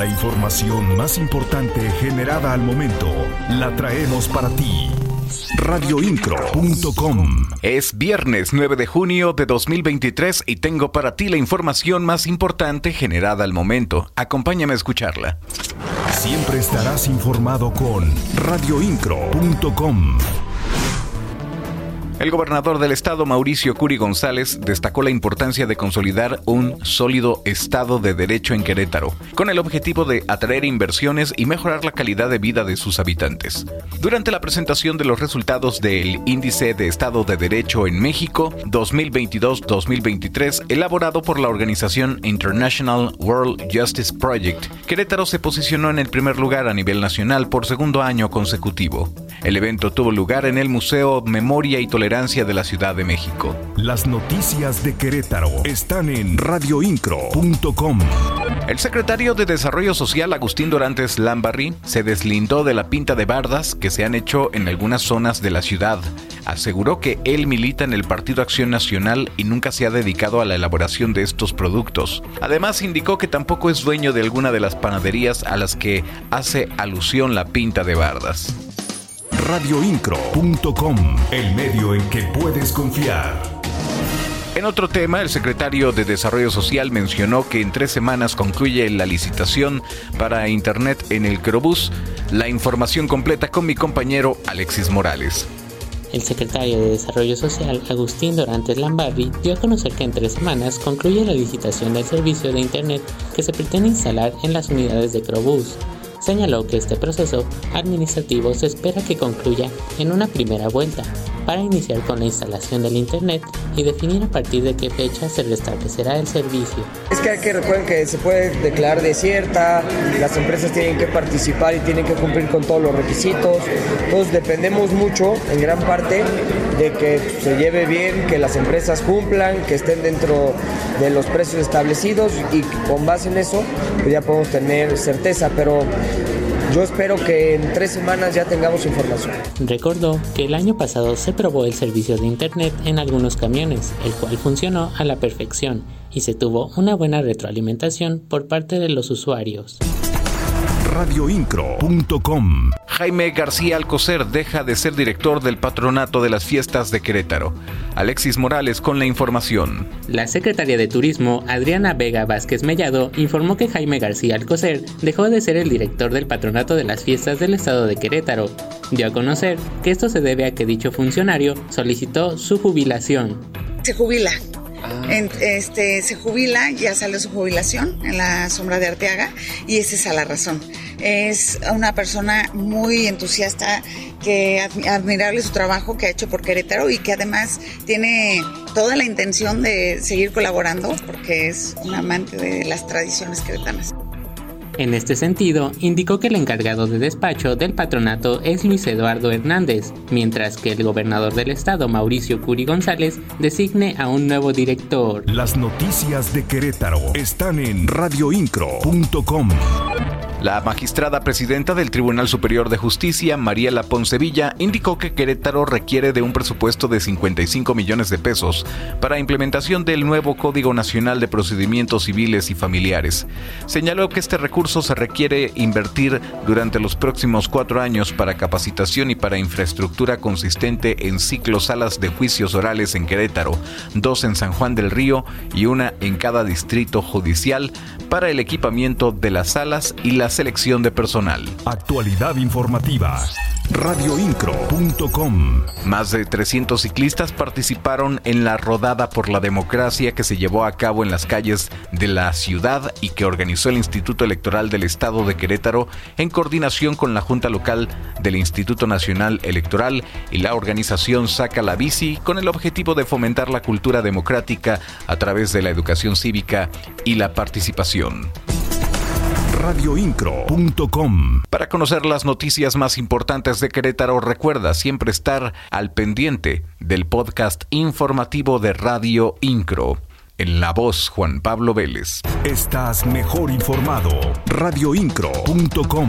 La información más importante generada al momento la traemos para ti. Radioincro.com Es viernes 9 de junio de 2023 y tengo para ti la información más importante generada al momento. Acompáñame a escucharla. Siempre estarás informado con radioincro.com. El gobernador del estado, Mauricio Curi González, destacó la importancia de consolidar un sólido Estado de Derecho en Querétaro, con el objetivo de atraer inversiones y mejorar la calidad de vida de sus habitantes. Durante la presentación de los resultados del Índice de Estado de Derecho en México 2022-2023, elaborado por la organización International World Justice Project, Querétaro se posicionó en el primer lugar a nivel nacional por segundo año consecutivo. El evento tuvo lugar en el Museo Memoria y Tolerancia de la Ciudad de México. Las noticias de Querétaro están en radioincro.com. El secretario de Desarrollo Social, Agustín Dorantes Lambarri, se deslindó de la pinta de bardas que se han hecho en algunas zonas de la ciudad. Aseguró que él milita en el Partido Acción Nacional y nunca se ha dedicado a la elaboración de estos productos. Además, indicó que tampoco es dueño de alguna de las panaderías a las que hace alusión la pinta de bardas radioincro.com, el medio en que puedes confiar. En otro tema, el secretario de Desarrollo Social mencionó que en tres semanas concluye la licitación para Internet en el Crobús. La información completa con mi compañero Alexis Morales. El secretario de Desarrollo Social, Agustín Dorantes Lambarri, dio a conocer que en tres semanas concluye la licitación del servicio de Internet que se pretende instalar en las unidades de Crobús señaló que este proceso administrativo se espera que concluya en una primera vuelta para iniciar con la instalación del Internet y definir a partir de qué fecha se restablecerá el servicio. Es que hay que recuerden que se puede declarar desierta, las empresas tienen que participar y tienen que cumplir con todos los requisitos, entonces dependemos mucho en gran parte de que se lleve bien, que las empresas cumplan, que estén dentro de los precios establecidos y con base en eso pues ya podemos tener certeza, pero yo espero que en tres semanas ya tengamos información. Recordó que el año pasado se probó el servicio de Internet en algunos camiones, el cual funcionó a la perfección y se tuvo una buena retroalimentación por parte de los usuarios radioincro.com. Jaime García Alcocer deja de ser director del patronato de las fiestas de Querétaro. Alexis Morales con la información. La secretaria de Turismo, Adriana Vega Vázquez Mellado, informó que Jaime García Alcocer dejó de ser el director del patronato de las fiestas del estado de Querétaro. Dio a conocer que esto se debe a que dicho funcionario solicitó su jubilación. Se jubila Ah. este, se jubila, ya sale su jubilación en la sombra de Arteaga y esa es la razón. Es una persona muy entusiasta, que admirable su trabajo que ha hecho por Querétaro y que además tiene toda la intención de seguir colaborando porque es un amante de las tradiciones queretanas. En este sentido, indicó que el encargado de despacho del patronato es Luis Eduardo Hernández, mientras que el gobernador del estado, Mauricio Curi González, designe a un nuevo director. Las noticias de Querétaro están en radioincro.com. La magistrada presidenta del Tribunal Superior de Justicia, Mariela Poncevilla, indicó que Querétaro requiere de un presupuesto de 55 millones de pesos para implementación del nuevo Código Nacional de Procedimientos Civiles y Familiares. Señaló que este recurso se requiere invertir durante los próximos cuatro años para capacitación y para infraestructura consistente en ciclos salas de juicios orales en Querétaro, dos en San Juan del Río y una en cada distrito judicial para el equipamiento de las salas y las selección de personal. Actualidad informativa. Radioincro.com. Más de 300 ciclistas participaron en la Rodada por la Democracia que se llevó a cabo en las calles de la ciudad y que organizó el Instituto Electoral del Estado de Querétaro en coordinación con la Junta Local del Instituto Nacional Electoral y la organización Saca la Bici con el objetivo de fomentar la cultura democrática a través de la educación cívica y la participación radioincro.com. Para conocer las noticias más importantes de Querétaro, recuerda siempre estar al pendiente del podcast informativo de Radio Incro. En la voz Juan Pablo Vélez. Estás mejor informado. radioincro.com.